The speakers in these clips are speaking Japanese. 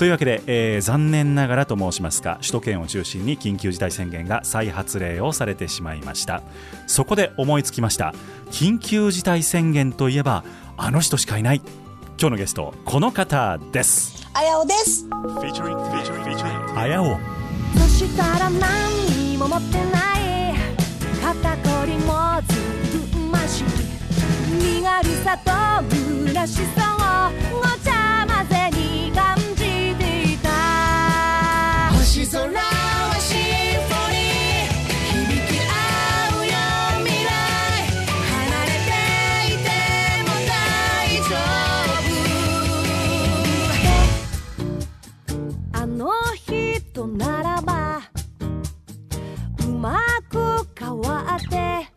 というわけで、えー残念ながらと申しますか首都圏を中心に緊急事態宣言が再発令をされてしまいました。そこで思いつきました。緊急事態宣言といえばあの人しかいない。今日のゲストこの方です。あやおです。あやお。そしたら何にも持ってない。肩こりもずっまし身軽さと虚しさをごちゃ空はシンフォニー響き合うよ未来離れていても大丈夫あの人ならばうまく変わって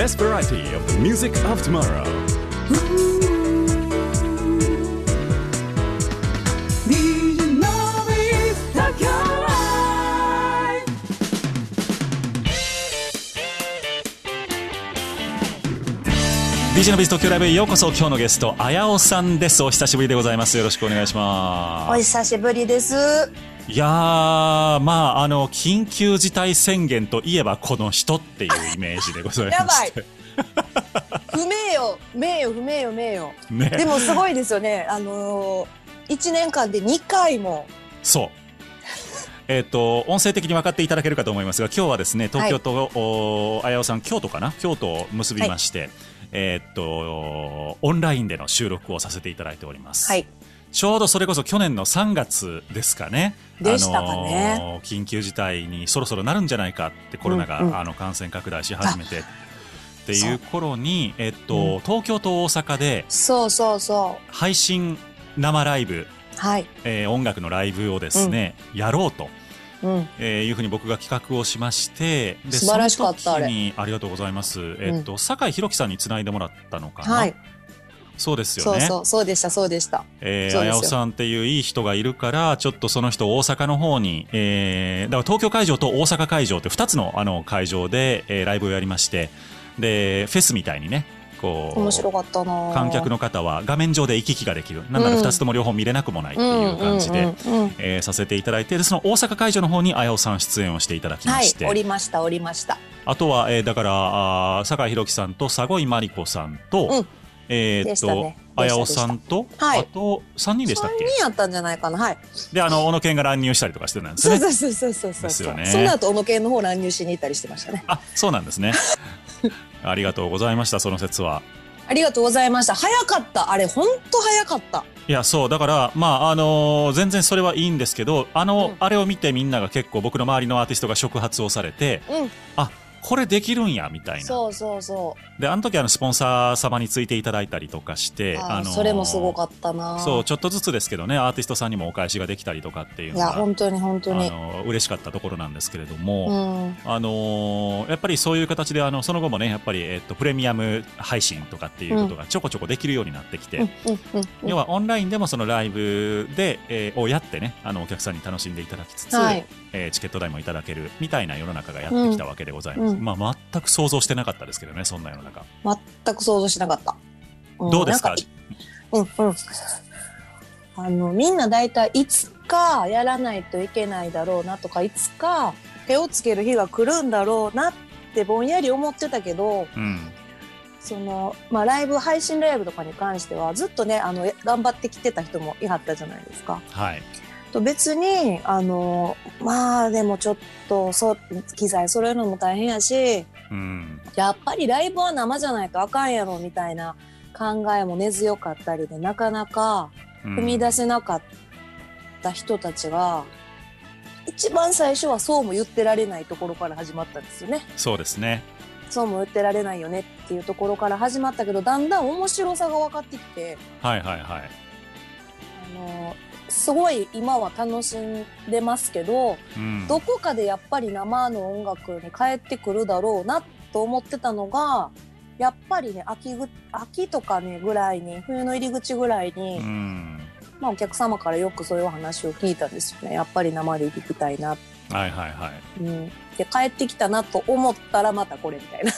best variety of the music of tomorrow. DJ のビーズ東京ライブへようこそ。今日のゲストあやおさんです。お久しぶりでございます。よろしくお願いしおま久しぶりです。すいやーまああの緊急事態宣言といえばこの人っていうイメージでございまやばいして。不名誉、名誉、不名誉、名誉。ねでもすごいですよね。あのー、1年間で2回も。そう。えっ、と、音声的に分かっていただけるかと思いますが、今日はですね、東京と、おあやおさん、京都かな？京都を結びまして、えっ、と、オンラインでの収録をさせていただいております。はい。ちょうどそれこそ去年の3月ですかね。でしたかねあのー緊急事態にそろそろなるんじゃないかってコロナが、うんうんあの感染拡大し始めてってそいうう頃に、えっと、うん東京と大阪でそうそうそ配信生ライブ、う。はい。えー音楽のライブをですね、やろうと。うん。えーいうふうに僕が企画をしましてで素晴らしかったありがとうございます、えっと酒井宏樹さんにつないでもらったのかな、はい。そうですよね。そうそう、そうでした、そうでした。えー、あやおさんっていういい人がいるからちょっとその人を大阪の方に、えー、だから東京会場と大阪会場って2つのあの会場で、えーライブをやりましてでフェスみたいにねこう面白かったな観客の方は画面上で行き来ができる。なんなら2つとも両方見れなくもないっていう感じで、えーさせていただいてでその大阪会場の方にあやおさん出演をしていただきまはいして、、おりました、おりました。あとは、えーだから酒井宏樹さんと佐越真理子さんと、うんえーっと、ねあやおさんと、はいあと3人でしたっ3け人やったんじゃないかな。はい。であの小野健が乱入したりとかしてたんですねそうそうそうそうそう。ですよねその後、小野系の方乱入しに行ったりしてましたね。あそうなんですね ありがとうございましたその説はありがとうございました。早かった。あれ、ほんと早かった。いやそうだからまああのー全然それはいいんですけどあの、うんあれを見てみんなが結構僕の周りのアーティストが触発をされてうん。あこれできるんやみたいなそうそうそであの時あのスポンサー様についていただいたりとかしてう。あーのーそれもすごかったな。そうちょっとずつですけどねアーティストさんにもお返しができたりとかっていういや、のが本当に本当に。あの嬉しかったところなんですけれども、うん。あのーやっぱりそういう形であのその後もねやっぱり、えっとプレミアム配信とかっていうことがちょこちょこできるようになってきて、要はオンラインでもそのライブで、えーをやってねあのお客さんに楽しんでいただきつつ、はいえーチケット代もいただけるみたいな世の中がやってきたわけでございます、うんまあ、全く想像してなかったですけどねそんな世の中全く想像しなかった。んどうですか？うんうん。あの、みんな大体いつかやらないといけないだろうなとか、いつか手をつける日が来るんだろうなってぼんやり思ってたけど、うんその、まあ、ライブ、配信ライブとかに関しては、ずっとね、あの、え頑張ってきてた人もいはったじゃないですか。はいと別に、あの、まあ、でもちょっと、そう、機材揃えるのも大変やし、うん。やっぱりライブは生じゃないとあかんやろ、みたいな考えも根強かったりで、なかなかうん。踏み出せなかった人たちが、一番最初はそうも言ってられないところから始まったんですよね。そうですね。そうも言ってられないよねっていうところから始まったけど、だんだん面白さが分かってきて、はいはいはい。あの、すごい今は楽しんでますけど、うんどこかでやっぱり生の音楽に帰ってくるだろうなと思ってたのが、やっぱりね、秋ぐ、秋とかね、ぐらいに、冬の入り口ぐらいに、うんまあお客様からよくそういうお話を聞いたんですよね。やっぱり生で聴きたいな。はいはいはいうん。で、帰ってきたなと思ったらまたこれみたいな。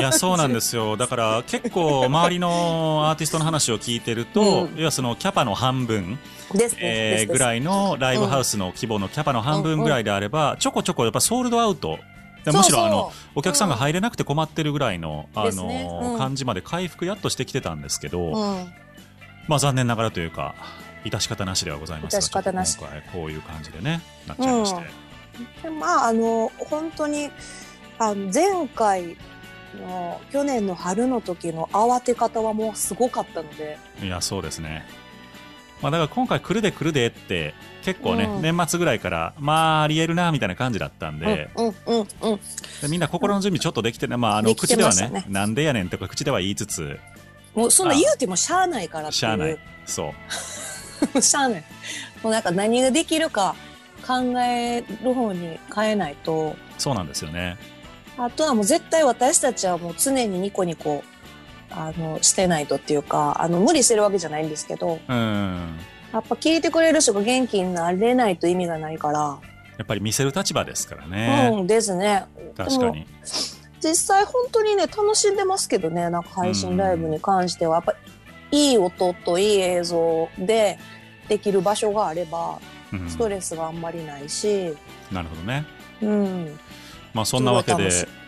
いやそうなんですよ。だから結構周りのアーティストの話を聞いてると、うん。要はそのキャパの半分、ですね。えぐらいのライブハウスの規模のキャパの半分ぐらいであれば、ちょこちょこやっぱソールドアウト。でむしろあのお客さんが入れなくて困ってるぐらいの,、あのうん。感じまで回復やっとしてきてたんですけど、うん。まあ残念ながらというか致し方なしではございますが今回こういう感じでねなっちゃいまして、でまああの本当にあの前回の去年の春の時の慌て方はもうすごかったので、いやそうですね。まあだから今回来るで来るでって結構ね、うん。年末ぐらいからまあありえるなみたいな感じだったんで、うんうんうんうん。でみんな心の準備ちょっとできてね、まああの口ではねねなんでやねんとか口では言いつつ。もうそんな言うてもしゃあないからっていう。しゃあない。そう しゃあない。もうなんか何ができるか考える方に変えないと。そうなんですよね。あとはもう絶対私たちはもう常にニコニコあのしてないとっていうかあの無理してるわけじゃないんですけどうん。やっぱ聞いてくれる人が元気になれないと意味がないから、やっぱり見せる立場ですからね、うんですね。確かに。実際本当にね楽しんでますけどねなんか配信ライブに関しては。やっぱいい音といい映像でできる場所があればうんストレスがあんまりないし、なるほどね。うん、まあそんなわけですごい楽しい。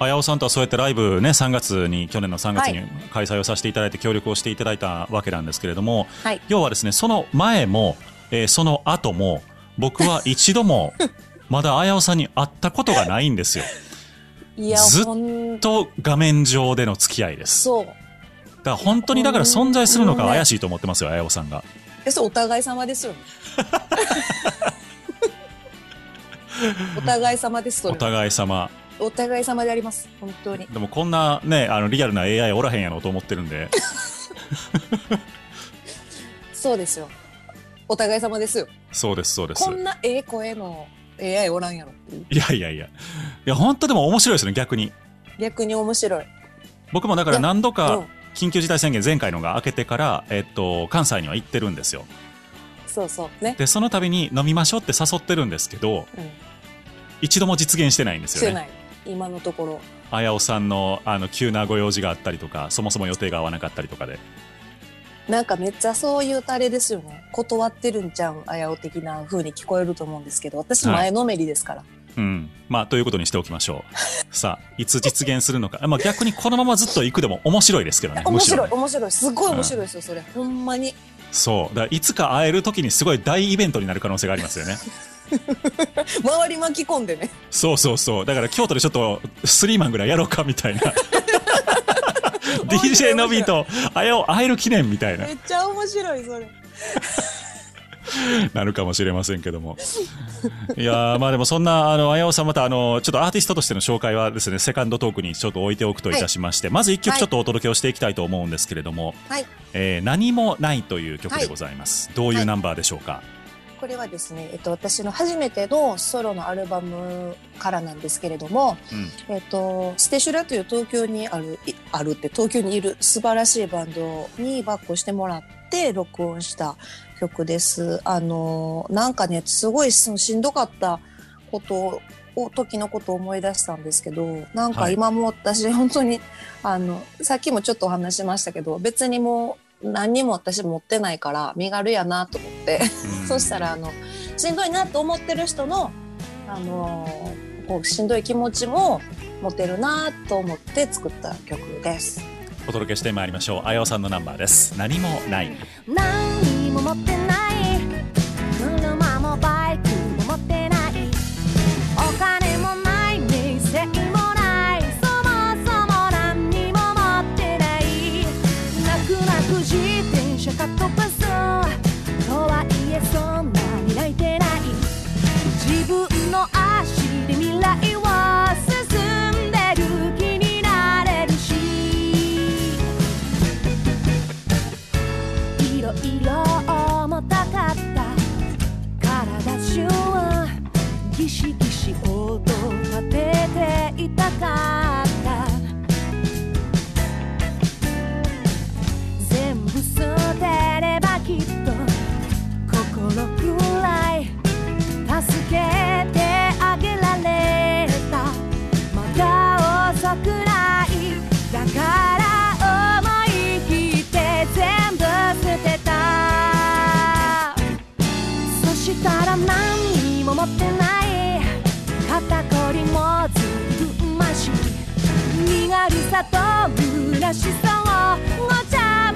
あやおさんとはそうやってライブね3月に去年の3月には開催をさせていただいて協力をしていただいたわけなんですけれども、はい。要はですねその前も、えーその後も僕は 一度もまだあやおさんに会ったことがないんですよ。いやずっと画面上での付き合いです。そう。だから本当にだから存在するのか怪しいと思ってますよあやおさんがえそうお互い様ですよね。お互い様ですそお互い様。お互い様であります。本当に。でもこんなねあのリアルな AI おらへんやろと思ってるんで。そうですよ。お互い様ですよ。そうですそうです。こんなええ声の AI おらんやろ。いやいやいや。いや本当でも面白いですね逆に。逆に面白い。僕もだから何度うかん緊急事態宣言前回のが明けてから、えっと、関西には行ってるんですよ。そうそう。ね。でその度に飲みましょうって誘ってるんですけどうん。一度も実現してないんですよね。してない。今のところ。あやおさんのあの急なご用事があったりとかそもそも予定が合わなかったりとかで。なんかめっちゃそういうタレですよね。断ってるんちゃうんあやお的な風に聞こえると思うんですけど私はい前のめりですから、うん。まあということにしておきましょう。さあいつ実現するのか、まあ、逆にこのままずっと行くでも面白いですけどね。面白い面白い。すごい面白いですよそれ。ほんまに。そう。だいつか会える時にすごい大イベントになる可能性がありますよね。周り巻き込んでね。そうそうそう。だから京都でちょっとスリーマンぐらいやろうかみたいな。DJ のびとあやお会える記念みたいな。めっちゃ面白いそれ なるかもしれませんけども。いやーまあでもそんなあのあやおさんまたあのちょっとアーティストとしての紹介はですねセカンドトークにちょっと置いておくといたしまして、まず一曲はいちょっとお届けをしていきたいと思うんですけれどもはい「えー何もない」という曲でございます、どういうナンバーでしょうか、これはですね、えっと、私の初めてのソロのアルバムからなんですけれども、うん。えっと、ステシュラという東京にある、いあるって東京にいる素晴らしいバンドにバックをしてもらって録音した曲です。あの、なんかね、すごいしんどかったことを、時のことを思い出したんですけど、なんか今も私本当に、あの、さっきもちょっとお話ししましたけど、別にもう何にも私持ってないから身軽やなと思って、うんそしたらあのしんどいなと思ってる人のあのこうしんどい気持ちも持てるなと思って作った曲です。お届けしてまいりましょう。あやおさんのナンバーです。何もない。何も持ってない。ていたかった。全部捨てればきっと心くらい助けてあげられた。まだ遅くない。だから思い切って全部捨てた。そしたら何にも持ってない。肩こりもずっとまし身軽さと虚しさをごちゃ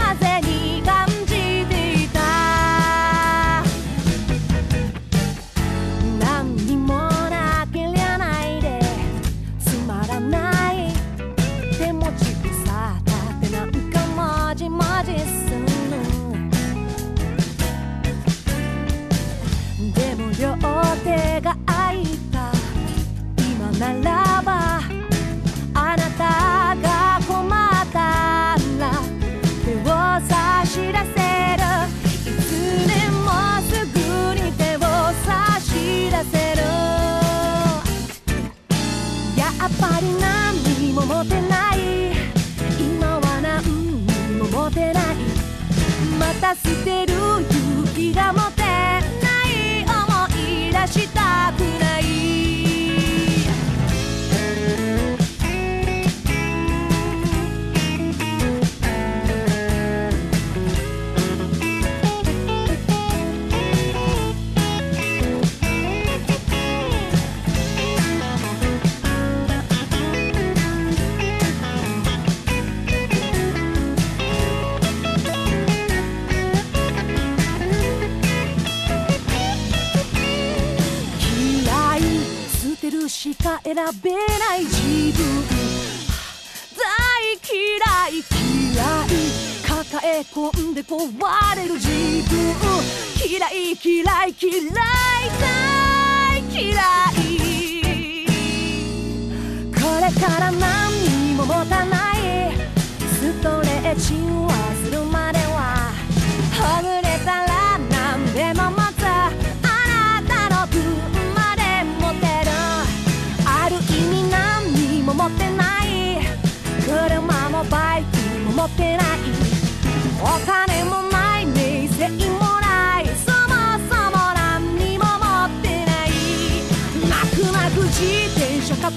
しか選べない自分大嫌い嫌い。抱え込んで壊れる自分。嫌い嫌い嫌い。大嫌いこれから何にも持たない。ストレッチを。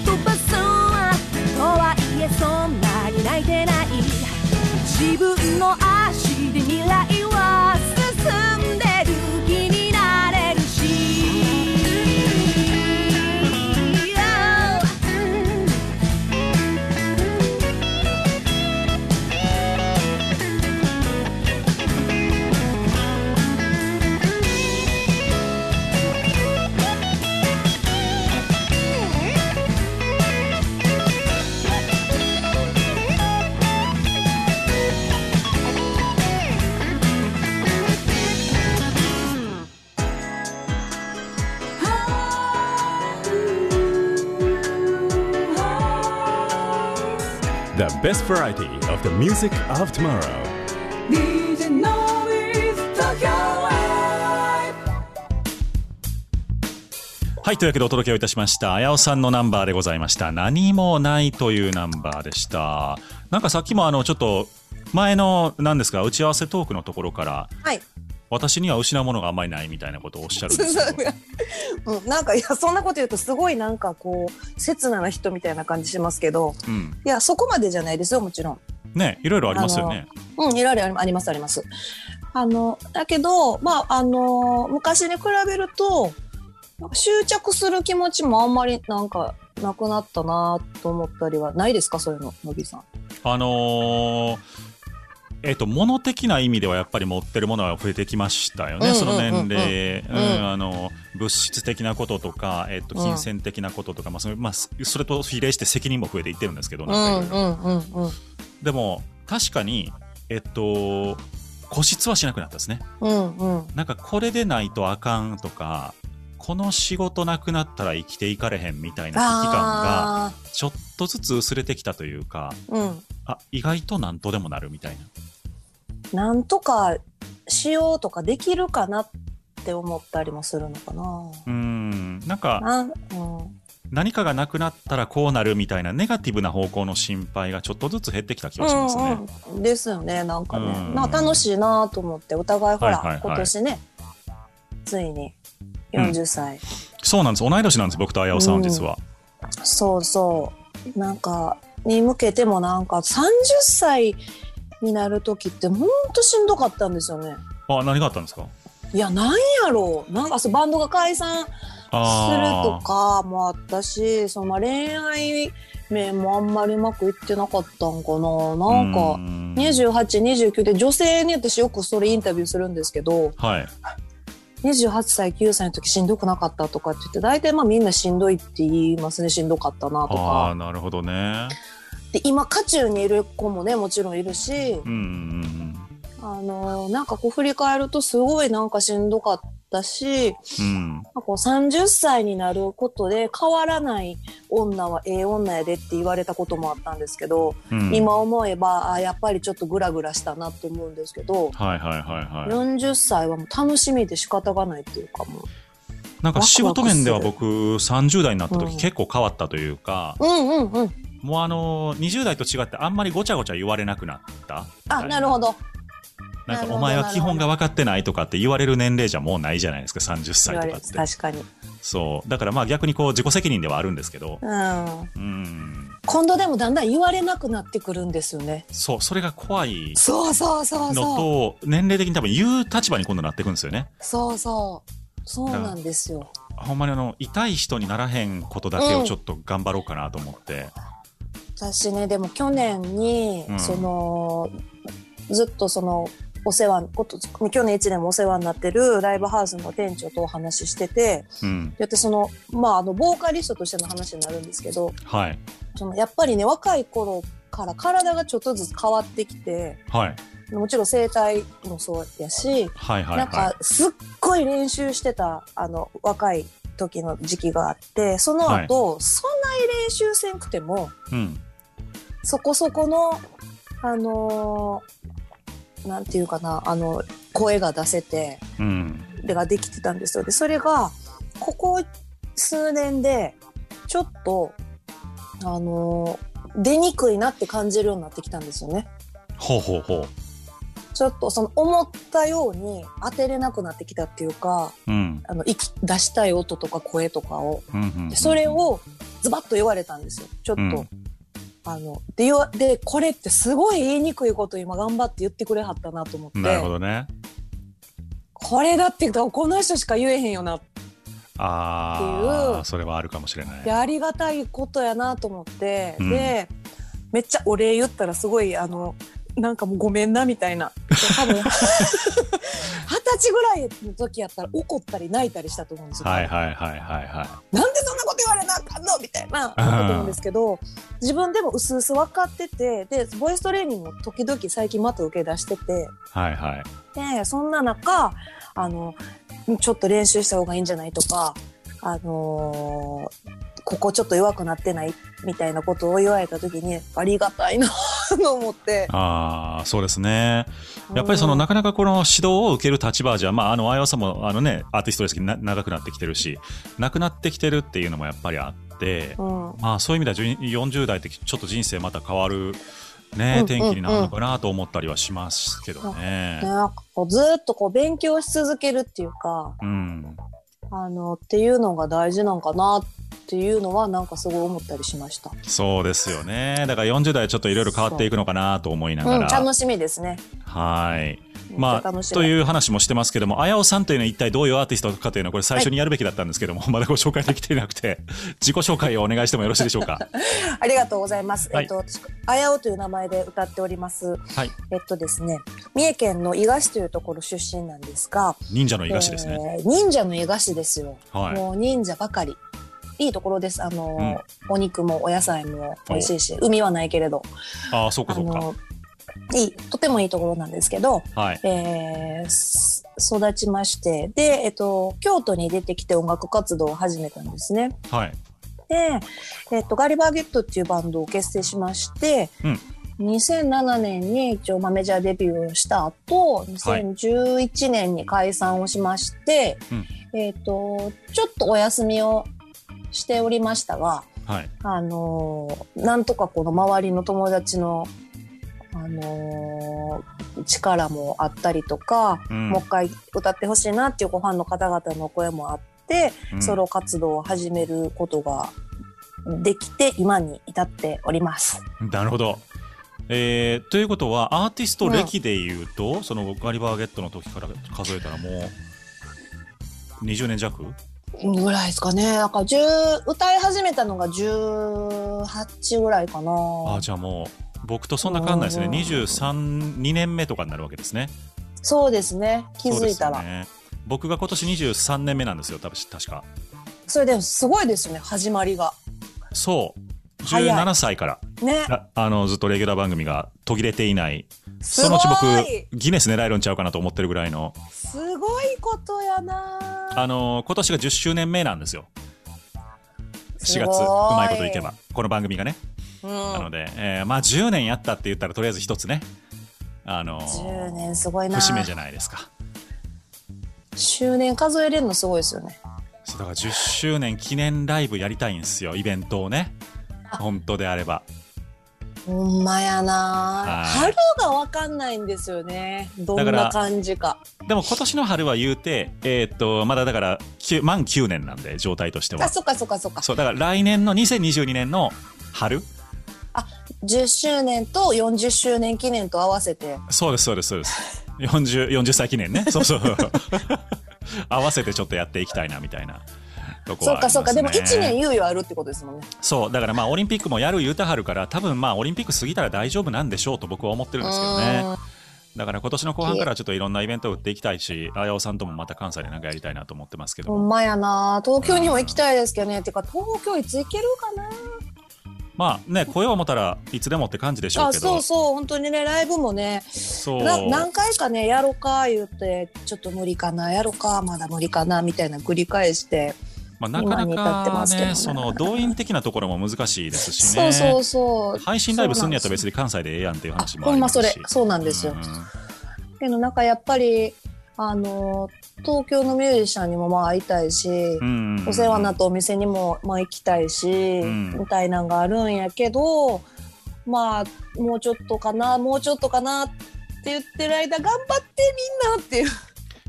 飛ばすとはいえそんなに泣いてない。自分の best variety of the music of tomorrow」DJ Noise Tokyo Live はいというわけでお届けをいたしました。あやおさんのナンバーでございました。何もないというナンバーでした。なんかさっきもあのちょっと前の何ですか打ち合わせトークのところからはい。私には失うものがあんまりないみたいなことをおっしゃるんですけど うん、なんかいやそんなこと言うとすごいなんかこう切なな人みたいな感じしますけどうん。いやそこまでじゃないですよもちろん。ねいろいろありますよね。うんいろいろありありますあります。あのだけどまああの昔に比べると執着する気持ちもあんまりなんかなくなったなと思ったりはないですか？そういうののびさん。あのーえっと、物的な意味ではやっぱり持ってるものは増えてきましたよね、うんその年齢、うん。うんあの物質的なこととか、えっと、金銭的なこととか、まあそれまあ、そそれと比例して責任も増えていってるんですけど、なんかでも確かに、えっと、固執はしなくなったですね。うんうん。なんかこれでないとあかんとか、この仕事なくなったら生きていかれへんみたいな危機感があちょっとずつ薄れてきたというか、ーうん。あ、意外となんとでもなるみたいな。なんとかしようとかできるかなって思ったりもするのかな。うーん、なんかうん。何かがなくなったらこうなるみたいなネガティブな方向の心配がちょっとずつ減ってきた気がしますね。うん。うん、ですよねなんかね、うん。なんか楽しいなと思ってお互いほら、はいはい。はい今年ねついに40歳、そうなんです。同い年なんです、僕と綾尾さんは実は。そうそう。なんかに向けてもなんか30歳になる時ってほんとしんどかったんですよね。あ、何があったんですか？いやなんやろう。なんかそうバンドが解散するとかもあったしそのまあ恋愛面もあんまりうまくいってなかったんかな。なんか2829で女性に私よくそれインタビューするんですけどはい。28歳9歳の時しんどくなかったとかって言って大体まあみんなしんどいって言いますね。しんどかったなとああ、かなるほどね。で今渦中にいる子もねもちろんいるしうんうんうんあのなんかこう振り返るとすごいなんかしんどかったしうん。こう30歳になることで変わらない女はええ女やでって言われたこともあったんですけど、うん、今思えばあやっぱりちょっとグラグラしたなと思うんですけど、はいはいはいはい。40歳はもう楽しみで仕方がないっていうかもう。なんか仕事面では僕30代になった時うん結構変わったというか、うんうんうんもうあの20代と違ってあんまりごちゃごちゃ言われなくなった？あなるほどなんかお前は基本が分かってないとかって言われる年齢じゃもうないじゃないですか30言われ歳とかって。確かに、そう。だからまあ逆にこう自己責任ではあるんですけど、うん、うん。今度でもだんだん言われなくなってくるんですよねそう、それが怖いそうそうそうのそうと、年齢的に多分言う立場に今度なってくるんですよね。そうそうそうなんですよほんまにあの、痛い人にならへんことだけをちょっと頑張ろうかなと思って。私ねでも去年に、うんそのずっとそのお世話こと去年1年もお世話になってるライブハウスの店長とお話ししててうん。だってそのまああのボーカリストとしての話になるんですけどはい。そのやっぱりね若い頃から体がちょっとずつ変わってきてはい。もちろん声帯もそうやし、はいはいなんはかすっごい練習してたあの若い時の時期があってその後、そんなに練習せんくてもい。うん。そこそこのあのーなんていうかなあの声が出せてうん。でができてたんですよでそれがここ数年でちょっとあのー出にくいなって感じるようになってきたんですよね。ほうほうほちょっとその思ったように当てれなくなってきたっていうかう。うん。あの息出したい音とか声とかをうんうんうんでそれ、をズバッと言われたんですよちょっと。うんあのででこれってすごい言いにくいこと今頑張って言ってくれはったなと思ってなるほどね。これだってこの人しか言えへんよなっあっていうあ、それはあるかもしれないて。ありがたいことやなと思って、うんでめっちゃお礼言ったらすごいあのなんかもうごめんなみたいな多分 二十歳ぐらいの時やったら怒ったり泣いたりしたと思うんですよ。はいはいはいはいはい。なんでその？みたいな思うと思うんですけど自分でもうすうす分かっててでボイストレーニングも時々最近また受け出しててはいはい。でそんな中あのちょっと練習した方がいいんじゃないとかあのーここちょっと弱くなってない？みたいなことを言われた時にありがたいな と思って。ああ、そうですね。やっぱりその、なかなかこの指導を受ける立場じゃ、まあ、あの、あやさんも、あのね、アーティストですけど、な長くなってきてるし、なくなってきてるっていうのもやっぱりあって、うんまあ、そういう意味では、じゅ40代ってちょっと人生また変わる、ね、うん転機になるのかなと思ったりはしますけどね。なんかこうずっとこう勉強し続けるっていうかうん。あのっていうのが大事なんかなっていうのはなんかすごい思ったりしました。そうですよね。だから40代ちょっといろいろ変わっていくのかなと思いながうん、ら。楽しみですね。はい。まあ、とういう話もしてますけども、あやおさんというのは一体どういうアーティストかというのは、これ最初にやるべきだったんですけども、まだご紹介できていなくて、自己紹介をお願いしてもよろしいでしょうか？ありがとうございます。はいえっと、私あやおという名前で歌っております。はい。えっとですね、三重県の伊賀市というところ出身なんですが、忍者の伊賀市ですね。えー忍者の伊賀市ですよ。はい。もう忍者ばかり。いいところです。あの、お肉もお野菜も美味しいし、海はないけれど、ああ、そうかあそうか。の、いい、とてもいいところなんですけど、はい。えーす育ちまして、で、えっと、京都に出てきて音楽活動を始めたんですね。はい。で、えっと、ガリバーゲットっていうバンドを結成しまして、うん2007年に一応まあメジャーデビューをした後、2011年に解散をしまして、えっと、ちょっとお休みをしておりましたが、はい。あのーなんとかこの周りの友達の、あのー力もあったりとか、うんもう一回歌ってほしいなっていうファンの方々の声もあって、うんソロ活動を始めることができて、今に至っております。なるほど。えーということは、アーティスト歴で言うと、そのガリバーゲットの時から数えたらもう、20年弱？ぐらいですかね。だから10歌い始めたのが18ぐらいかな。あじゃあもう、僕とそんな変わんないですね。うん23、2年目とかになるわけですね。そうですね。気づいたら。ね僕が今年23年目なんですよ、多分確か。それでもすごいですよね、始まりが。そう。早い17歳から、ね。らあの、ずっとレギュラー番組が途切れていない。そのうち僕、ギネス狙えるんちゃうかなと思ってるぐらいの。すごいことやなあの、今年が10周年目なんですよ。4月、うまいこといけば。この番組がね。うん、なので、えーまあ10年やったって言ったらとりあえず一つね。あの10年すごいな節目じゃないですか。周年数えれるのすごいですよねそうだから10周年記念ライブやりたいんですよ、イベントをね。本当であれば。ほんまやなはい春がわかんないんですよねどんな感じかでも今年の春は言うて、えーっと、まだだから、9満9年なんで、状態としては。あそっかそっかそっかそう、だから来年の2022年の春10周年と40周年記念と合わせてそうです、そうです、そうです。40、40歳記念ね。そうそう。合わせてちょっとやっていきたいな、みたいな。とこそはありますねっかそっかでも1年猶予あるってことですもんねそう、だからまあ、オリンピックもやる言うたはるから、多分まあ、オリンピック過ぎたら大丈夫なんでしょうと僕は思ってるんですけどね。だから今年の後半からちょっといろんなイベントを打っていきたいし、あやおさんともまた関西でなんかやりたいなと思ってますけども。ほんまやな東京にも行きたいですけどねてか東京いつ行けるかな？まあね、来よう思ったらいつでもって感じでしょうあけど。そうそう本当にねライブもねそうな何回かねやろうか言ってちょっと無理かなやろうかまだ無理かなみたいな繰り返してまあ、なかな今に至ってかね、ますけどねその動員的なところも難しいですしね。そうそうそう配信ライブすんのやったら別にに関西でええやんっていうあ話もあほんまそりますし。れそうなんですようんけどなんかやっぱりあの東京のミュージシャンにもまあ会いたいし、うんお世話になったお店にもまあ行きたいし、ん。みたいなんがあるんやけどまあもうちょっとかなもうちょっとかなって言ってる間頑張ってみんなっていう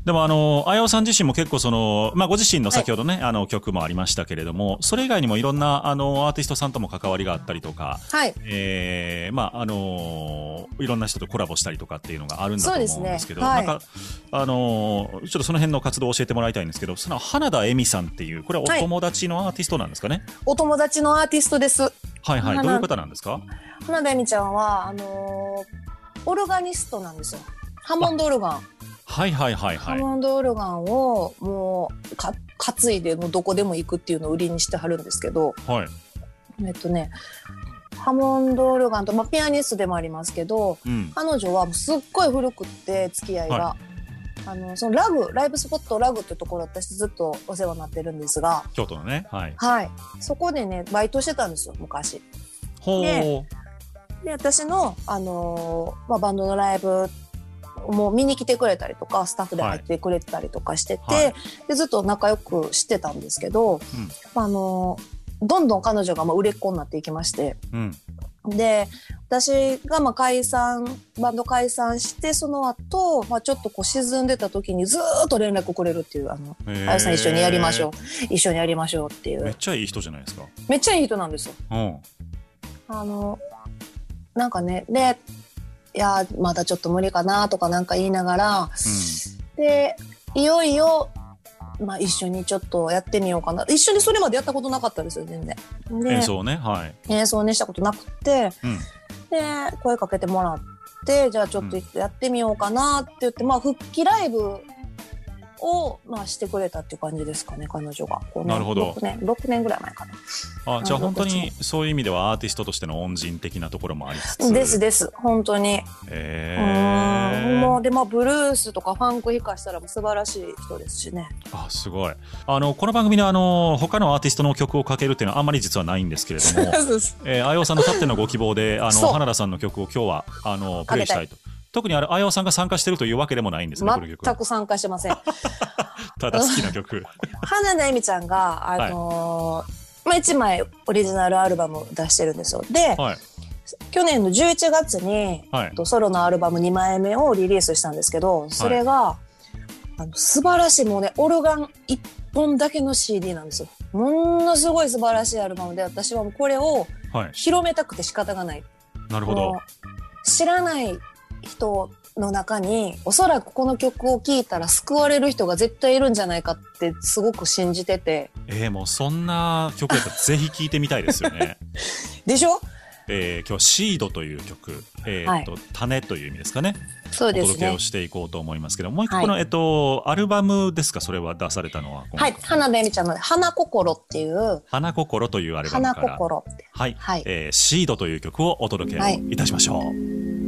でもあの、あやおさん自身も結構その、まあ、ご自身の先ほどね、あの曲もありましたけれども、それ以外にもいろんなあのアーティストさんとも関わりがあったりとか、はい。えーまああのいろんな人とコラボしたりとかっていうのがあるんだと思うんですけど、そうですね。なんかあのちょっとその辺の活動を教えてもらいたいんですけど、その花田恵美さんっていうこれはお友達のアーティストなんですかね？お友達のアーティストです。はいはい。どういう方なんですか？花田恵美ちゃんはあのーオルガニストなんですよ。ハモンドオルガン、はいはいはいはい。ハモンドオルガンをもうか担いでもうどこでも行くっていうのを売りにしてはるんですけどはい。えっとねハモンドオルガンと、まあ、ピアニストでもありますけどうん。彼女はもうすっごい古くって付き合いが、はあのそのラグライブスポットラグってところ私ずっとお世話になってるんですが京都のね。はい。はいそこでねバイトしてたんですよ昔。ほう。ねで私の、あのーまあ、バンドのライブもう見に来てくれたりとかスタッフで入ってくれてたりとかしてて、はいでずっと仲良くしてたんですけど、まああのーどんどん彼女がまあ売れっ子になっていきましてうん。で私がまあ解散バンド解散してその後、まあちょっとこう沈んでた時にずーっと連絡くれるっていうあのあやさん一緒にやりましょう一緒にやりましょうっていうめっちゃいい人じゃないですか。めっちゃいい人なんですよ。うん。あのなんかねでいやまだちょっと無理かなとかなんか言いながらでいよいよ、まあ、一緒にちょっとやってみようかな。一緒にそれまでやったことなかったですよ全然。で演奏ねはい、演奏ねしたことなくてうん、で声かけてもらってじゃあちょっとやってみようかなって言って、まあ復帰ライブを、まあ、してくれたっていう感じですかね彼女が。なるほど。6年6年ぐらい前かな。あじゃああ本当にそういう意味ではアーティストとしての恩人的なところもありつつ。ですです本当に。えうん。もうでまあブルースとかファンク弾かしたらもう素晴らしい人ですしね。あすごい。あのこの番組であの他のアーティストの曲をかけるっていうのはあんまり実はないんですけれども。えー、あやおさんのたってのご希望で、あの、花田さんの曲を今日は、あの、プレイしたいと。特にあれ、あやおさんが参加してるというわけでもないんですね。全く参加してません。ただ好きな曲。花田恵美ちゃんが、あのーまあ、1枚オリジナルアルバムを出してるんですよ。で、はい。去年の11月に、はいとソロのアルバム2枚目をリリースしたんですけどそれが、あの素晴らしいもうねオルガン1本だけの CD なんですよ。ものすごい素晴らしいアルバムで私はもうこれをはい。広めたくて仕方がない。なるほど知らない人の中におそらくこの曲を聴いたら救われる人が絶対いるんじゃないかってすごく信じてて。えー、もうそんな曲やったらぜひ聴いてみたいですよね。でしょ？えー、今日、シードという曲、えーっと、種という意味ですかね。そうですね。お届けを。していこうと思いますけど、もう一個はい。の、えっと、アルバムですか、それは出されたのは。はい、花田恵美ちゃんの「花心」っていう。花心というアルバム花から。心。ってはい、はい。えーシードという曲をお届けをいたしましょう。「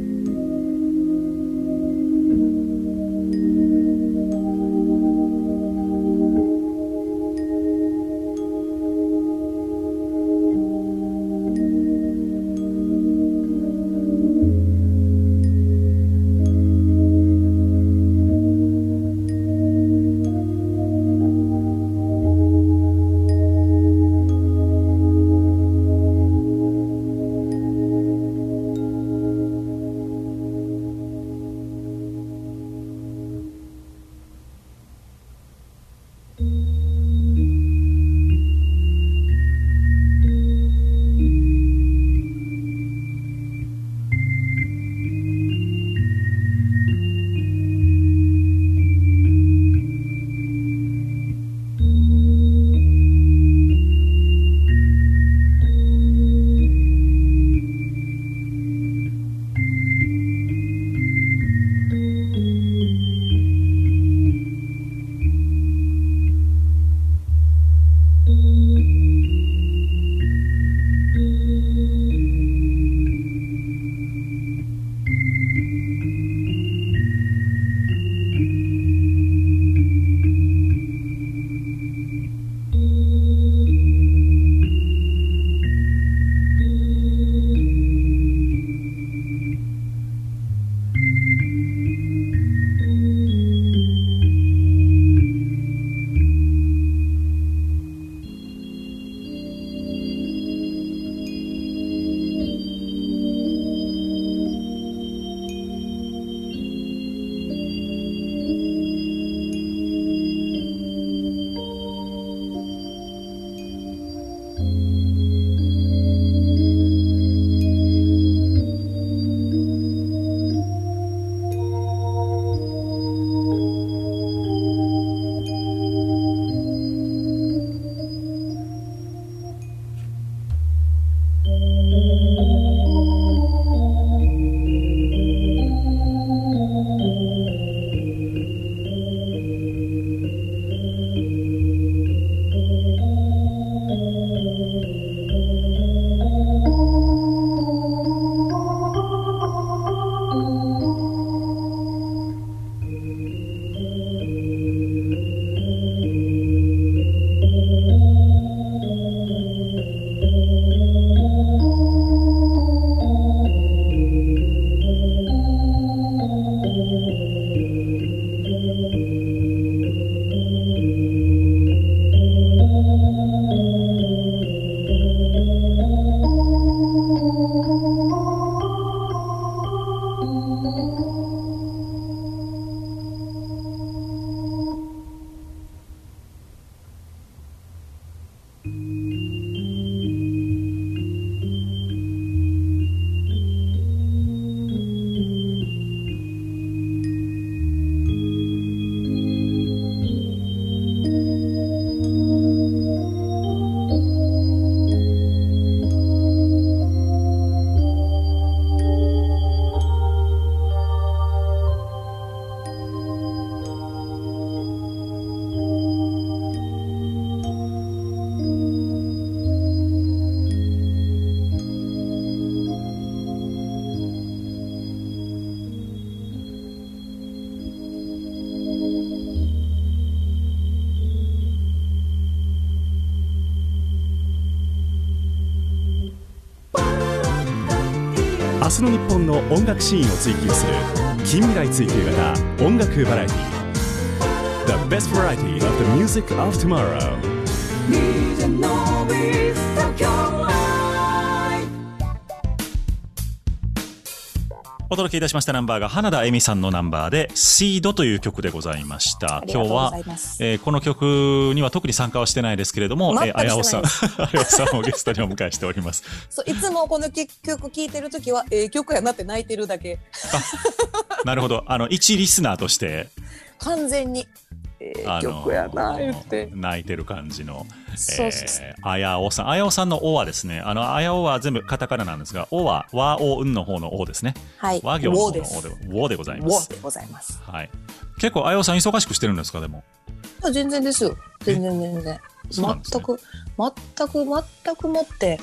明日の日本の音楽シーンを追求する近未来追求型音楽バラエティ The best variety of the music of tomorrow お届けいたしましたナンバーが花田恵美さんのナンバーで「シードという曲でございました今日は。えーこの曲には特に参加はしてないですけれども、えー、あやおさん、あやおさんをゲストにお迎えしております。そういつもこの曲聴いてるときは、ええ曲やなって泣いてるだけ。なるほど、あの一リスナーとして、完全に。ええあの曲やな、言って。泣いてる感じの、えーあやおさん、あやおさんの「お」はですね、あのあやおは全部カタカナなんですが、「お」は和おうんの方の「お」ですね。はい。和行の方の「ウォーですお」で「ウォ」でございウます。ォーでございます。はい。結構あやおさん忙しくしてるんですかでも？全然ですよ。全然全然。そうなんですね全く、全く、全くもって、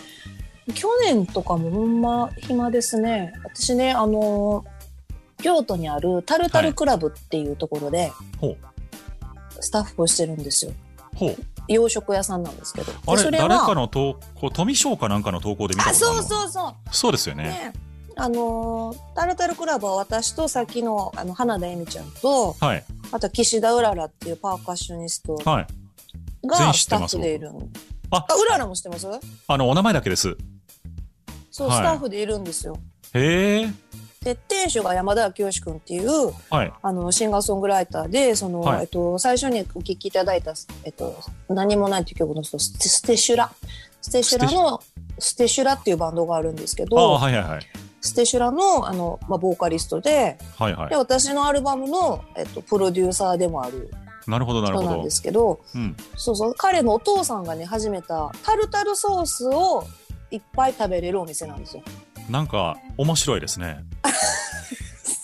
去年とかもほんま暇ですね。私ね、あの京都にあるタルタルクラブっていうところでほうスタッフをしてるんですよ。ほう。洋食屋さんなんですけど。であれ誰かの投稿富商かなんかの投稿で見たあ、ことあるそうそうそう。そうですよね。ね、あのータルタルクラブは私とさっきのあの花田恵美ちゃんとはいあと岸田うららっていうパーカッショニストはい。全がスタッフでいるんああうららも知ってます？あのお名前だけです。そう、はいスタッフでいるんですよへえ。で店主が山田清君っていうはい。あのシンガーソングライターでその、はいえっと、最初にお聴きいただいた「えっと、何もない」っていう曲の人ステステシュラステシュラのステシュラっていうバンドがあるんですけどはいはいはい。ステシュラのあの、まあ、ボーカリストではいはいで。私のアルバムの、えっと、プロデューサーでもあるなるほどなるほど人なんで。すけどうん。そうそう彼のお父さんがね始めたタルタルソースをいっぱい食べれるお店なんですよ。なんか面白いですね。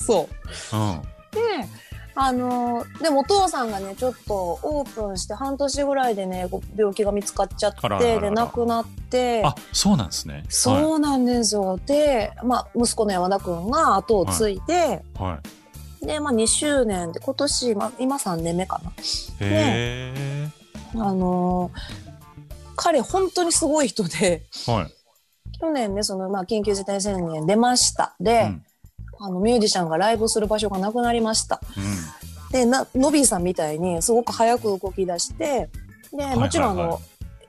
そううん。であのでもお父さんがねちょっとオープンして半年ぐらいでね病気が見つかっちゃってで亡くなってあそうなんですね。はいそうなんですよ、で、まあ、息子の山田君が後を継いで、はい。で、まあ、2周年で今年、まあ、今3年目かなへえ。あの彼本当にすごい人ではい。去年ねその、まあ、緊急事態宣言出ましたで、うんあのミュージシャンがライブする場所がなくなりましたうん。でなのびーさんみたいにすごく早く動き出してでもちろんあの、はいはいは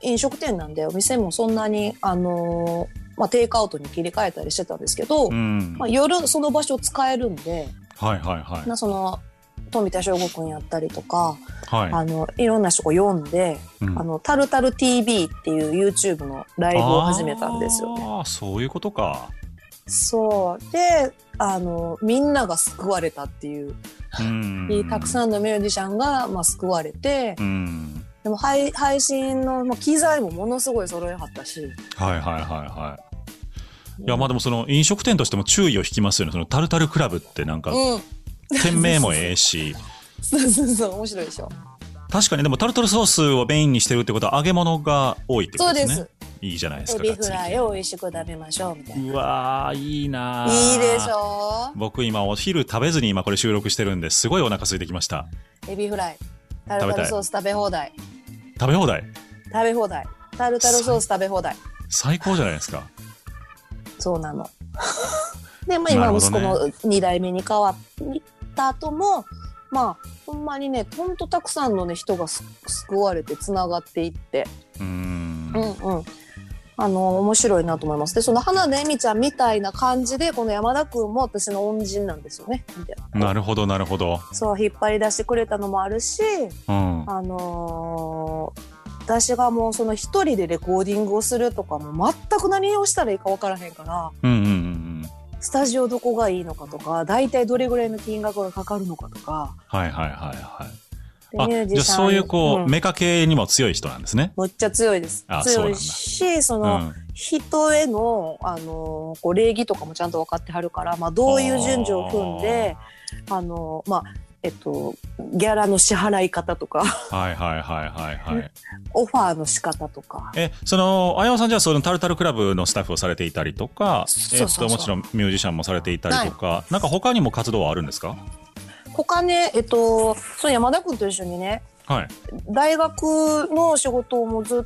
飲食店なんでお店もそんなにあのーまあ、テイクアウトに切り替えたりしてたんですけど、うん。まあ、夜その場所使えるんではいはいはい。なその富田翔吾君やったりとか、はい。あのいろんな人を読んで、うんあのタルタル TV っていう YouTube のライブを始めたんですよね。ああそういうことか。そうであのみんなが救われたっていう、うん。たくさんのミュージシャンが、まあ、救われて、うん。でも配配信の、まあ、機材もものすごい揃えはったしはいはいはいはい。いやまあでもその飲食店としても注意を引きますよね。そのタルタルクラブってなんかうん店名もええし。そうそうそう。面白いでしょ。確かに。でもタルタルソースをメインにしてるってことは揚げ物が多いってこそうでとですね。す。いいじゃないですか。エビフライを美味しく食べましょうみたいな。うわーいいなー。いいでしょ。僕今お昼食べずに今これ収録してるんですごいお腹空いてきました。エビフライ。タルタルソース食べ放題。食べ放題？食べ放題。タルタルソース食べ放題。最高じゃないですか。そうなの。でまあ今息子の2代目に変わった後もまあほんまにねほんとたくさんのね人がす救われてつながっていって。うーん。うんうん。あの面白いなと思います。でその花田恵美ちゃんみたいな感じでこの山田君も私の恩人なんですよね。みたいな。なるほどなるほど。そう引っ張り出してくれたのもあるしうん。あのー私がもうその一人でレコーディングをするとかも全く何をしたらいいか分からへんから。うんうん。スタジオどこがいいのかとか大体どれぐらいの金額がかかるのかとかはいはいはいはい。であミュージシャンじゃあそういうこう、んメカ系にも強い人なんですね。むっちゃ強いですあ強いしその、うん。人への、あのーこう礼儀とかもちゃんと分かってはるから、まあ、どういう順序を踏んであのーまあえっとギャラの支払い方とか。はいはいはいはいはい。オファーの仕方とか。え、その、あやおさんじゃあそのタルタルクラブのスタッフをされていたりとか、そうそうそう。えっと、もちろんミュージシャンもされていたりとか、なんか他にも活動はあるんですか？他ねえっとその山田君と一緒にねはい。大学の仕事もずっ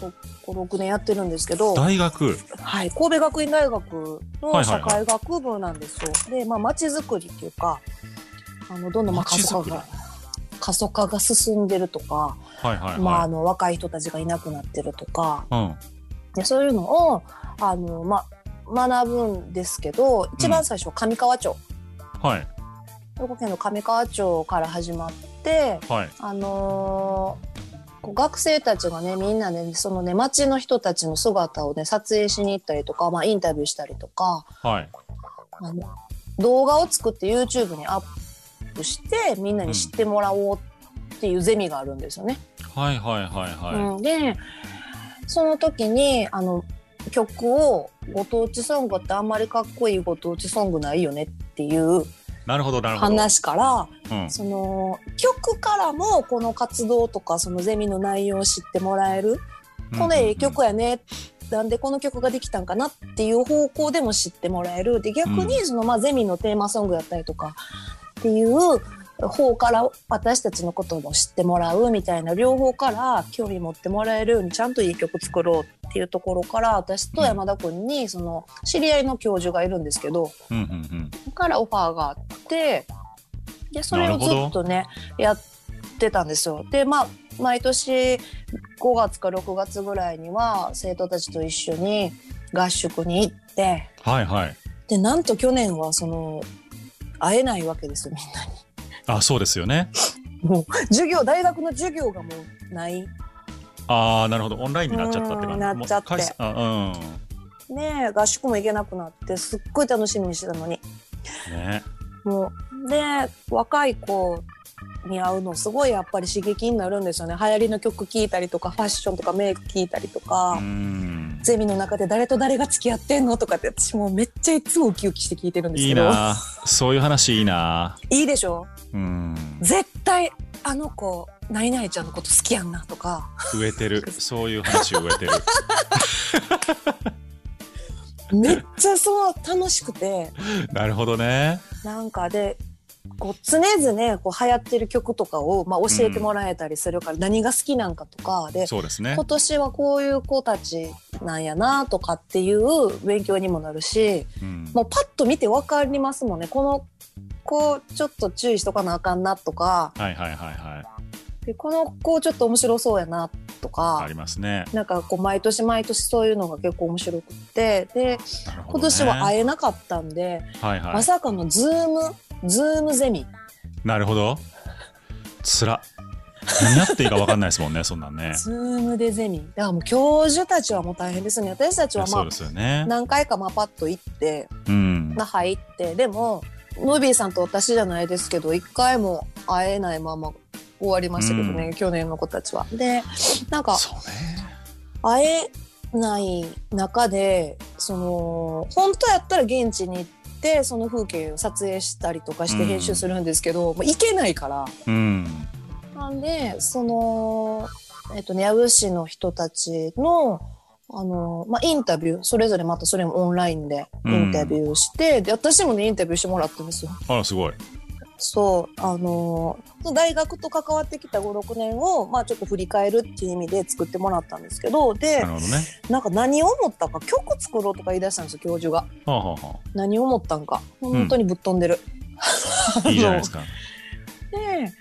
と56年やってるんですけど、大学？はい、神戸学院大学のはいはい。社会学部なんですよ。で、まあ、街づくりっていうか、あの、どんどんまあ過疎化が、過疎化が進んでるとか、はいはいはい、まあ、あの、若い人たちがいなくなってるとか、うん。でそういうのを、あの、まあ、学ぶんですけど、一番最初、上川町。はい。兵庫県の上川町から始まって、はい。あのー学生たちがねみんなねそのね町の人たちの姿をね撮影しに行ったりとか、まあ、インタビューしたりとかはい。あの動画を作って YouTube にアップしてみんなに知ってもらおうっていうゼミがあるんですよね。はいはいはいはい、うん、でその時にあの曲をご当地ソングってあんまりかっこいいご当地ソングないよねっていうなるほどなるほど、話からうん、その曲からもこの活動とかそのゼミの内容を知ってもらえる、このええ曲やね。なんでこの曲ができたんかなっていう方向でも知ってもらえる。で逆にその、まあ、ゼミのテーマソングやったりとかっていう方から私たちのことも知ってもらうみたいな両方から興味持ってもらえるようにちゃんといい曲作ろうっていうところから私と山田君にその知り合いの教授がいるんですけど、うんうんうん。からオファーがあってでそれをずっとねやってたんですよ。でまあ毎年5月か6月ぐらいには生徒たちと一緒に合宿に行ってはいはい。でなんと去年はその会えないわけですよみんなに。あそうですよね。もう授業大学の授業がもうない。ああなるほど。オンラインになっちゃったって感じ。うんなっちゃって。もう開催あね合宿も行けなくなってすっごい楽しみにしてたのに。うんね。もうで若い子に会うのすごいやっぱり刺激になるんですよね。流行りの曲聴いたりとかファッションとかメイク聴いたりとか、うんゼミの中で誰と誰が付き合ってんのとかって私もうめっちゃいつもウキウキして聞いてるんですいいけどな。そういう話いいな。いいでしょ？うん。絶対あの子何々ちゃんのこと好きやんなとか。植えてる。そういう話を植えてる。めっちゃそう楽しくて。なるほどね。なんかでこう常々こう流行ってる曲とかを、まあ、教えてもらえたりするから、何が好きなんかとかでそうですね。今年はこういう子たちなんやなとかっていう勉強にもなるしうん。もうパッと見て分かりますもんね。この子ちょっと注意しとかなあかんなとか。はいはいはいはい。でこの子ちょっと面白そうやなとあかりますね。なんかこう毎年毎年そういうのが結構面白くって。でね。今年は会えなかったんで、はいはい。まさかの Zoom Zoom ゼミ。なるほど。つら。何やっていいか分かんないですもんねそんなんね。ズームでゼミ。だからもう教授たちはもう大変ですね。私たちはまあいやそうですよね。何回かまあパッと行ってうん。まあ入ってでもムービーさんと私じゃないですけど一回も会えないまま終わりましたけどね、うん。去年の子たちは。でなんかね。会えない中でその本当やったら現地に行ってその風景を撮影したりとかしてうん編集するんですけど、もう行けないから。うんなんでそのえっとね矢部市の人たちのあの、まあ、インタビューそれぞれまたそれもオンラインでインタビューして、で私もねインタビューしてもらったんですよ。あらすごいそうあの大学と関わってきた56年を、まあ、ちょっと振り返るっていう意味で作ってもらったんですけどでなるほどね。なんか何を思ったか曲作ろうとか言い出したんですよ教授が。はあはあは何を思ったんか。本当にぶっ飛んでる。あ いいじゃないですか。で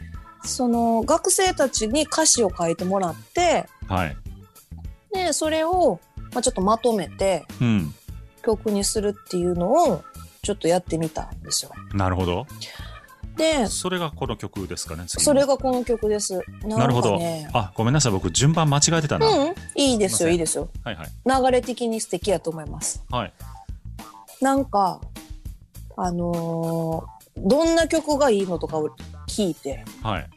その学生たちに歌詞を書いてもらってはい。でそれを、まあ、ちょっとまとめてうん。曲にするっていうのをちょっとやってみたんですよ。なるほどでそれがこの曲ですかね次それがこの曲です。なるほど。あごめんなさい僕順番間違えてたな、うん、いいですよすいいいですよ。はいはい。流れ的に素敵やと思います。はいなんかあのーどんな曲がいいのとかを聞いてはい。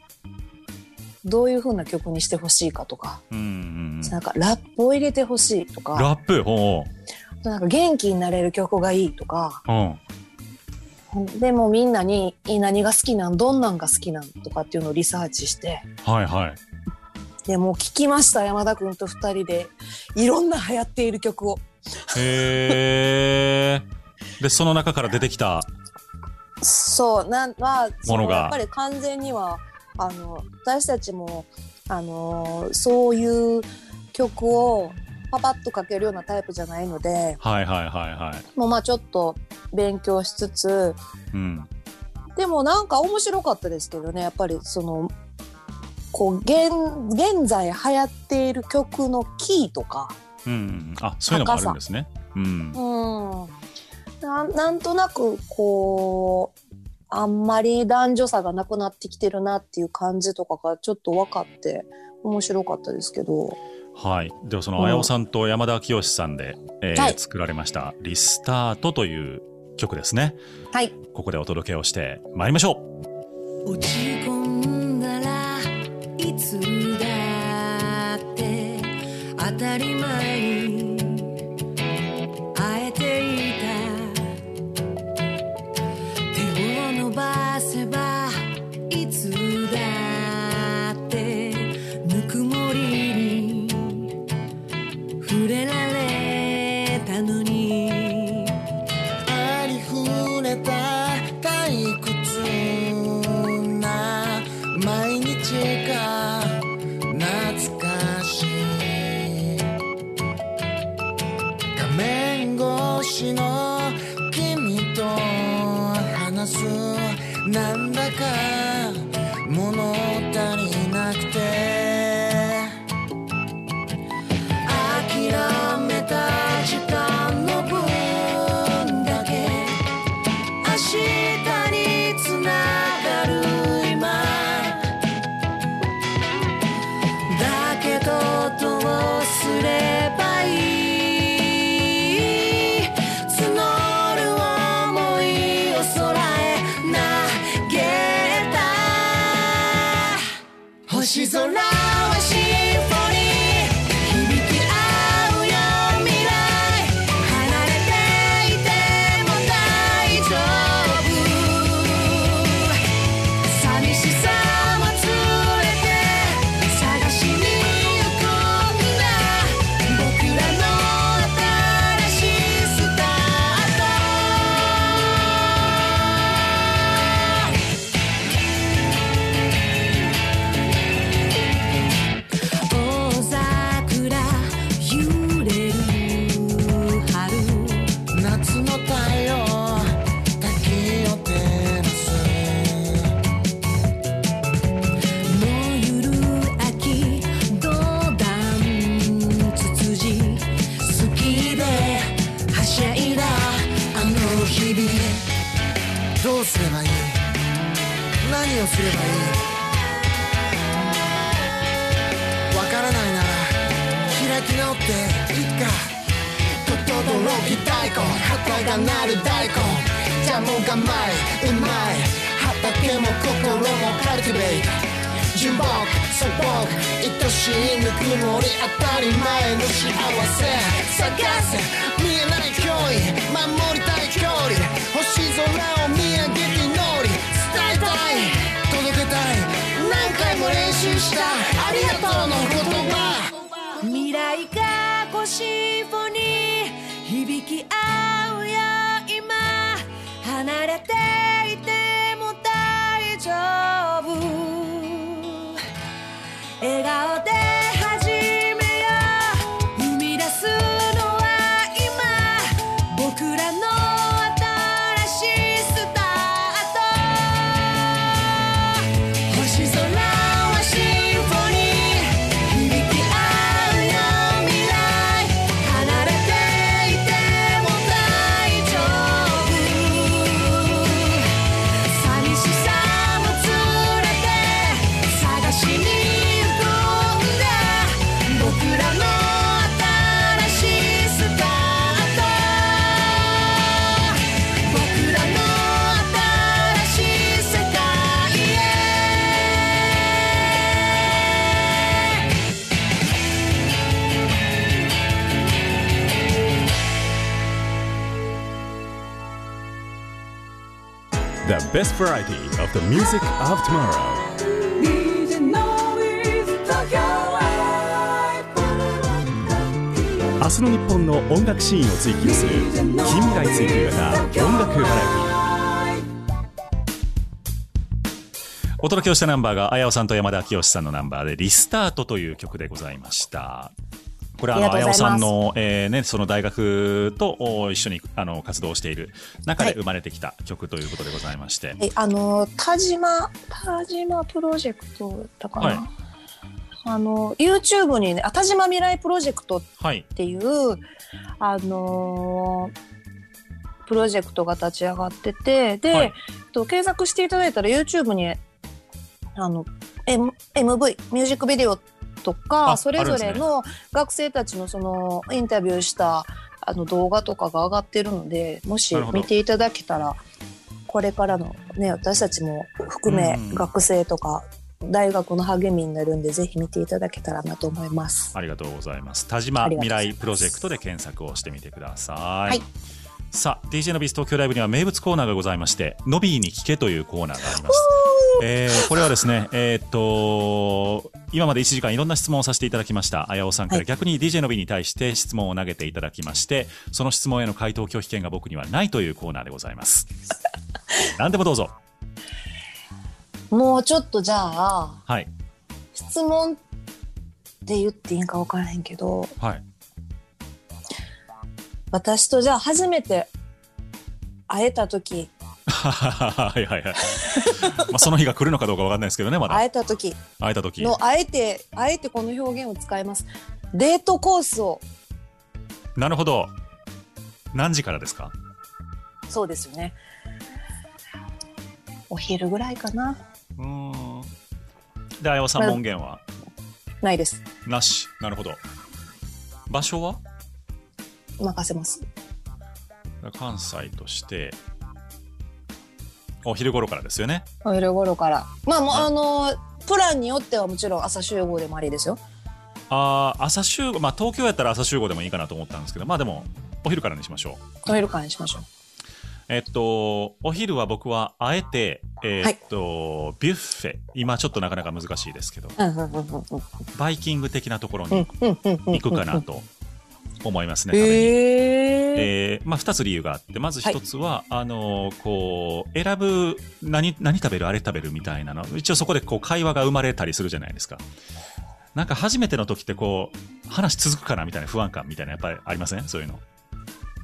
どういう風な曲にしてほしいかとか、うんうんうん。なんかラップを入れてほしいとかラップ？ほあとなんか元気になれる曲がいいとかううんでもみんなに何が好きなん？どんなんが好きなん？とかっていうのをリサーチして。はいはい。でもう聞きました山田君と二人でいろんな流行っている曲を。へえでその中から出てきた そうなんまあそものが。のやっぱり完全にはあの私たちもあのそういう曲をパパッとかけるようなタイプじゃないのではいはいはいはい。もうまあちょっと勉強しつつうん。でもなんか面白かったですけどねやっぱりそのこう現現在流行っている曲のキーとか、うん。あ、そういうのもあるんですね。うん。うん、ななんとなくこうあんまり男女差がなくなってきてるなっていう感じとかがちょっと分かって面白かったですけどはい。ではその、あやおさんと山田清さんで、えーはい作られました、リスタートという曲ですね。はいここでお届けをしてまいりましょう。落ち込んだらいつだって当たり前 best variety of the music of tomorrow. 明日の日本の音楽シーンを追求する近未来追求型音楽バラエティお届けをしたナンバーが、あやおさんと山田清さんのナンバーで、リスタートという曲でございました。これはあの綾尾さんの、えーね、その大学とお一緒にあの活動している中ではい。生まれてきた曲ということでございまして、えあの田島田島プロジェクトだかな、はい。あの YouTube にねあ田島未来プロジェクトっはい、ていうあのープロジェクトが立ち上がっててで、はい。と検索していただいたら YouTube にあの、M、MV ミュージックビデオとかあそれぞれの学生たちのそのインタビューしたあの動画とかが上がってるのでもし見ていただけたらこれからのね私たちも含めうん学生とか大学の励みになるんでぜひ見ていただけたらなと思います。ありがとうございます。田島未来プロジェクトで検索をしてみてください。いさあ、DJ のビース東京ライブには名物コーナーがございまして、ノビーに聞けというコーナーがあります。えーこれはですね、えーっと、今まで1時間いろんな質問をさせていただきました、あやおさんかはいら逆に DJ のビーに対して質問を投げていただきまして、その質問への回答拒否権が僕にはないというコーナーでございます。何でもどうぞ。もうちょっとじゃあはい。質問って言っていいんか分からへんけどはい。私とじゃあ初めて会えた時 はいはいはい。まあ、その日が来るのかどうかわかんないですけどね、まだ。会えた時会えた時。のあえてあえてこの表現を使いますデートコースをなるほど。何時からですか？そうですよねお昼ぐらいかなうーん。で、あやおさんまあ門限は？ないですなし。なるほど。場所は？任せます。関西として、お昼頃からですよね？お昼頃から。まあもうはいあのプランによってはもちろん朝集合でもありですよ。ああ、朝集合、まあ東京やったら朝集合でもいいかなと思ったんですけど、まあでも、お昼からにしましょう。お昼からにしましょう。えっと、お昼は僕はあえて、えーっと、ビュッフェ、今ちょっとなかなか難しいですけど、バイキング的なところうんに行くかなと思いますね、食べに。へええーまあ、2つ理由があってまず1つは、あのーこう選ぶ何何食べるあれ食べるみたいなの。一応そこでこう会話が生まれたりするじゃないですか。なんか初めての時ってこう話続くかなみたいな不安感みたいなやっぱりありません？そういうの。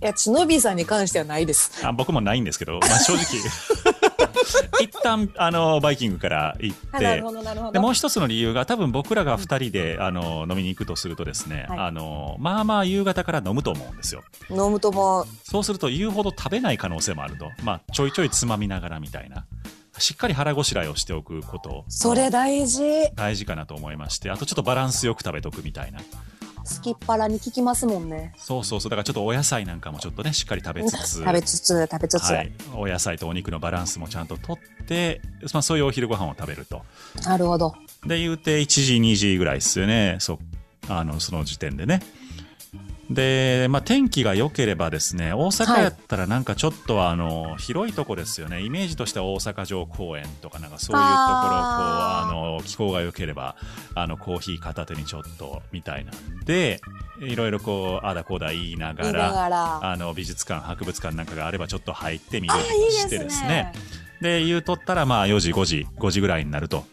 いやちのびさんに関してはないです。あ僕もないんですけど、まあ、正直 一旦あのバイキングから行ってでもう一つの理由が多分僕らが2人で、あの飲みに行くとするとですね、はいあのまあまあ夕方から飲むと思うんですよ飲むともうそうすると言うほど食べない可能性もあると。まあ、ちょいちょいつまみながらみたいな。しっかり腹ごしらえをしておくこと。それ大事大事かなと思いまして。あとちょっとバランスよく食べとくみたいな。すきっ腹に効きますもんねそうそうそう。だからちょっとお野菜なんかもちょっとね、しっかり食べつつ。食べつつ食べつつ、はい。お野菜とお肉のバランスもちゃんととって、まあそういうお昼ご飯を食べると。なるほどで、言うて1時、2時ぐらいですよね。そ、あの、その時点でね。で、まあ、天気が良ければですね、大阪やったらなんかちょっとあの、広いとこですよね。イメージとしては大阪城公園とかなんかそういうところを、こう、ああの、気候が良ければ、あの、コーヒー片手にちょっと、みたいなんで、いろいろこう、あだこうだ言いながら、あの、美術館、博物館なんかがあればちょっと入ってみるしてですね。で、言うとったら、まあ、4時、5時、5時ぐらいになると。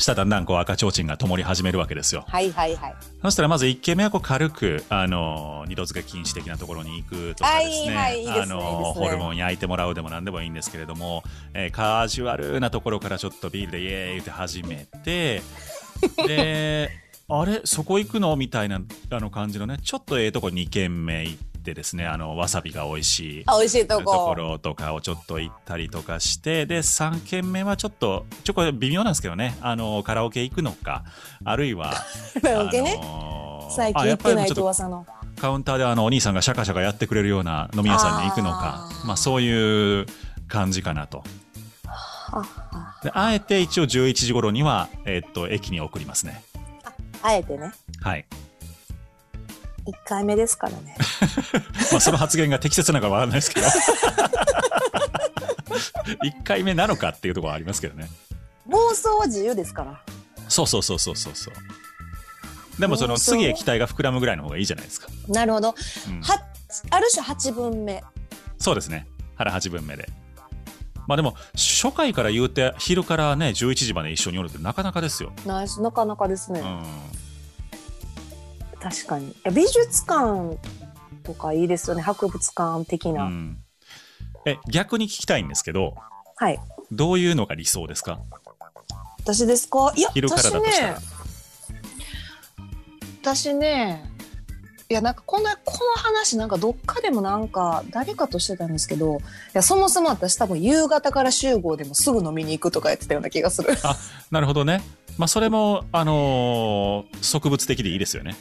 したらだんだんこう赤ちょうちんが灯り始めるわけですよ。はいはいはい。そしたらまず1軒目はこう軽く、あの、二度漬け禁止的なところに行くとかですね。はいはいあの、ホルモン焼いてもらうでも何でもいいんですけれども、えーカジュアルなところからちょっとビールでイエーイって始めて、で、あれそこ行くの？みたいなあの感じのね、ちょっとええとこ2軒目行ってですね、あの、わさびが美味しい。あ美味しいととこころとかをちょっと行ったりとかして、で、3軒目はちょっと、ちょ、これ微妙なんですけどね、あの、カラオケ行くのか、あるいは、カラオケ？ね、あのー最近行ってないとと噂の。カウンターであのお兄さんがシャカシャカやってくれるような飲み屋さんに行くのかまあそういう感じかなと。あえて一応11時頃には、えっと駅に送りますね。あえてね。はい、1回目ですからね。まあ、その発言が適切なのかわかんないですけど。1回目なのかっていうところはありますけどね。妄想は自由ですから。そうそうそうそうそうそう。でもその次へ期待が膨らむぐらいの方がいいじゃないですか、なるほど。うん。はある種8分目。そうですね。腹8分目で。まあでも初回から言うて昼からね11時まで一緒におるってなかなかですよ、ナイスなかなかですね、うん、確かに。いや美術館とかいいですよね。博物館的な、うん、え逆に聞きたいんですけどはい。どういうのが理想ですか？私ですか？いや昼から私だとしたら。ね私ねいやなんかこのこの話なんかどっかでもなんか誰かとしてたんですけどいやそもそも私多分夕方から集合でもすぐ飲みに行くとかやってたような気がする。なるほどね。まあそれもあのー植物的でいいですよね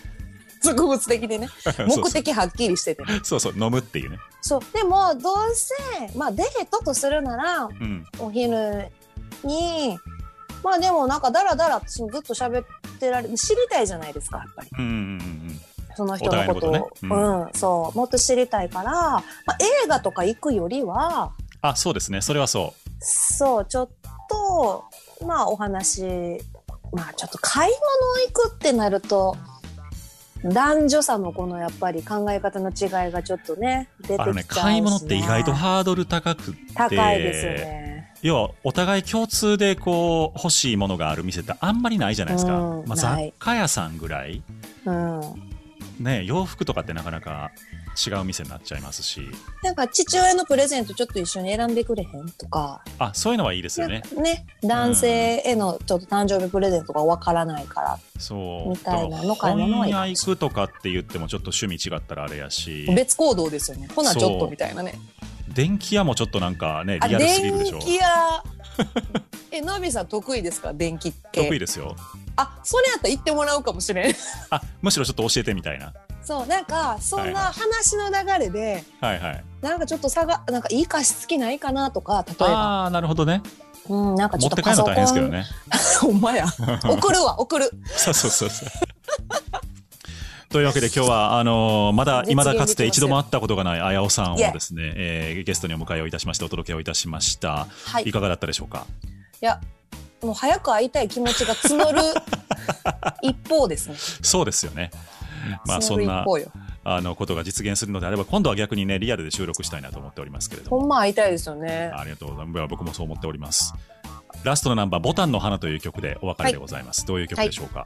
植物的でね。目的はっきりしててね。そうそう飲むっていうね。そう。でもどうせまあデートとするならうん。お昼にまあでもなんかダラダラずっと喋ってられ知りたいじゃないですかやっぱり。うんうんうんその人のこと。をお互いのことね。うん、そう。もっと知りたいから、まあ、映画とか行くよりはあそうですね。それはそそうちょっとまあお話まあちょっと買い物行くってなると男女差のこのやっぱり考え方の違いがちょっとね出てきちゃうし、うあのね買い物って意外とハードル高くって。高いですよね。要はお互い共通でこう欲しいものがある店ってあんまりないじゃないですか、まあ、うんない。雑貨屋さんぐらい。うん、ね洋服とかってなかなか違う店になっちゃいますし。なんか父親のプレゼントちょっと一緒に選んでくれへんとか。あそういうのはいいですよね。ね男性へのちょっと誕生日プレゼントがわからないから。そう。みたいなの買い物はいいかも本屋行くとかって言ってもちょっと趣味違ったらあれやし。別行動ですよね。ほなちょっとみたいなね。電気屋もちょっとなんかねあリアルすぎるでしょ。電気屋。えのびさん得意ですか？電気系得意ですよ。あそれやったら言ってもらうかもしれん。あむしろちょっと教えてみたいなそうなんかそんはいな話の流れで、はいはい。なんかちょっと差がなんかいい加湿器ないかなとか例えば。ああなるほどね。うんなんかちょっと持って帰るの大変ですけどね。ほんまや。送るわ送る。そうそうそうそう。というわけで今日はあのーまだいまだかつて一度も会ったことがないあやおさんをですね、えーゲストにお迎えをいたしましてお届けをいたしました、はい。いかがだったでしょうか？いやもう早く会いたい気持ちが募る一方ですね。そうですよね まあそんなあのことが実現するのであれば今度は逆にねリアルで収録したいなと思っておりますけれども。ほんま会いたいですよね。ありがとうございます。僕もそう思っております。ラストのナンバー「ボタンの花」という曲でお別れでございます、どういう曲でしょうか、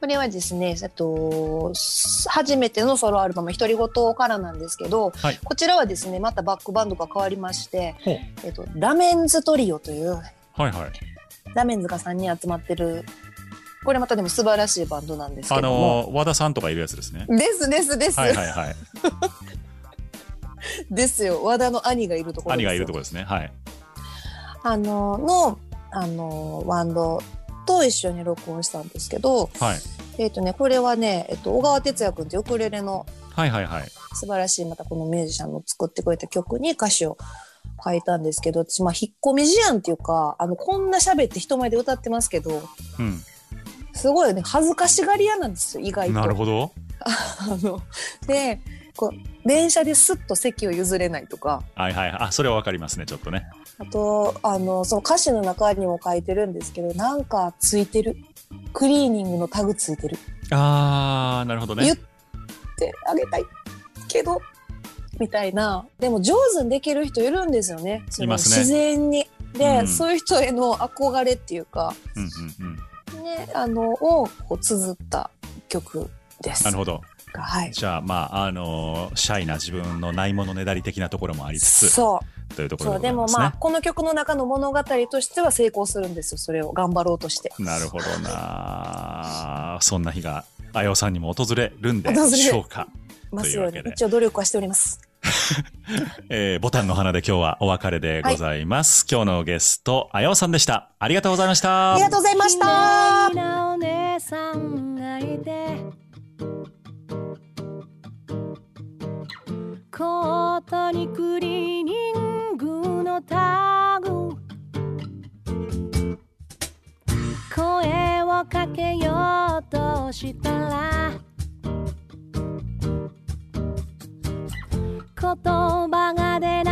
これはですね、えっと、す初めてのソロアルバム「独り言」からなんですけど、はい。こちらはですねまたバックバンドが変わりましてえっと、ラメンズトリオというはいはい。ラメンズが3人集まってるこれまたでも素晴らしいバンドなんですあけども、のー和田さんとかいるやつですね。ですですです、はいはいはい。ですよ。和田の兄がいるところ兄がいるところですね。はい。あののあのバンドと一緒に録音したんですけど、はい。えっ、とねこれはね、えっと、小川哲也君ってウクレレのはいはいはい。素晴らしいまたこのミュージシャンの作ってくれた曲に歌詞を書いたんですけど私まあ引っ込み思案っていうかあのこんな喋って人前で歌ってますけどうんすごいね。恥ずかしがり屋なんですよ意外と。なるほど。あのでこう電車ですっと席を譲れないとか。はいはい。あそれはわかりますねちょっとね。あとあのその歌詞の中にも書いてるんですけどなんかついてる。クリーニングのタグついてる。あーなるほどね。言ってあげたい。けどみたいな。でも上手にできる人いるんですよね。そのいますね。自然に。で、うん。そういう人への憧れっていうか、うんうんうんね、あのをこう綴った曲です。なるほど。はい、じゃあまああのーシャイな自分のないものねだり的なところもありつつそう。というところでもでございまあこの曲の中の物語としては成功するんですよそれを。頑張ろうとして。なるほどな。そんな日があやおさんにも訪れるんでしょうか、ますように一応努力はしております。えーボタンの花で今日はお別れでございます、今日のゲストあやおさんでした。ありがとうございました。ありがとうございました。綺麗なお姉さんがいて。コートにクリーニングのタグ。声をかけようとしたら言葉が出ない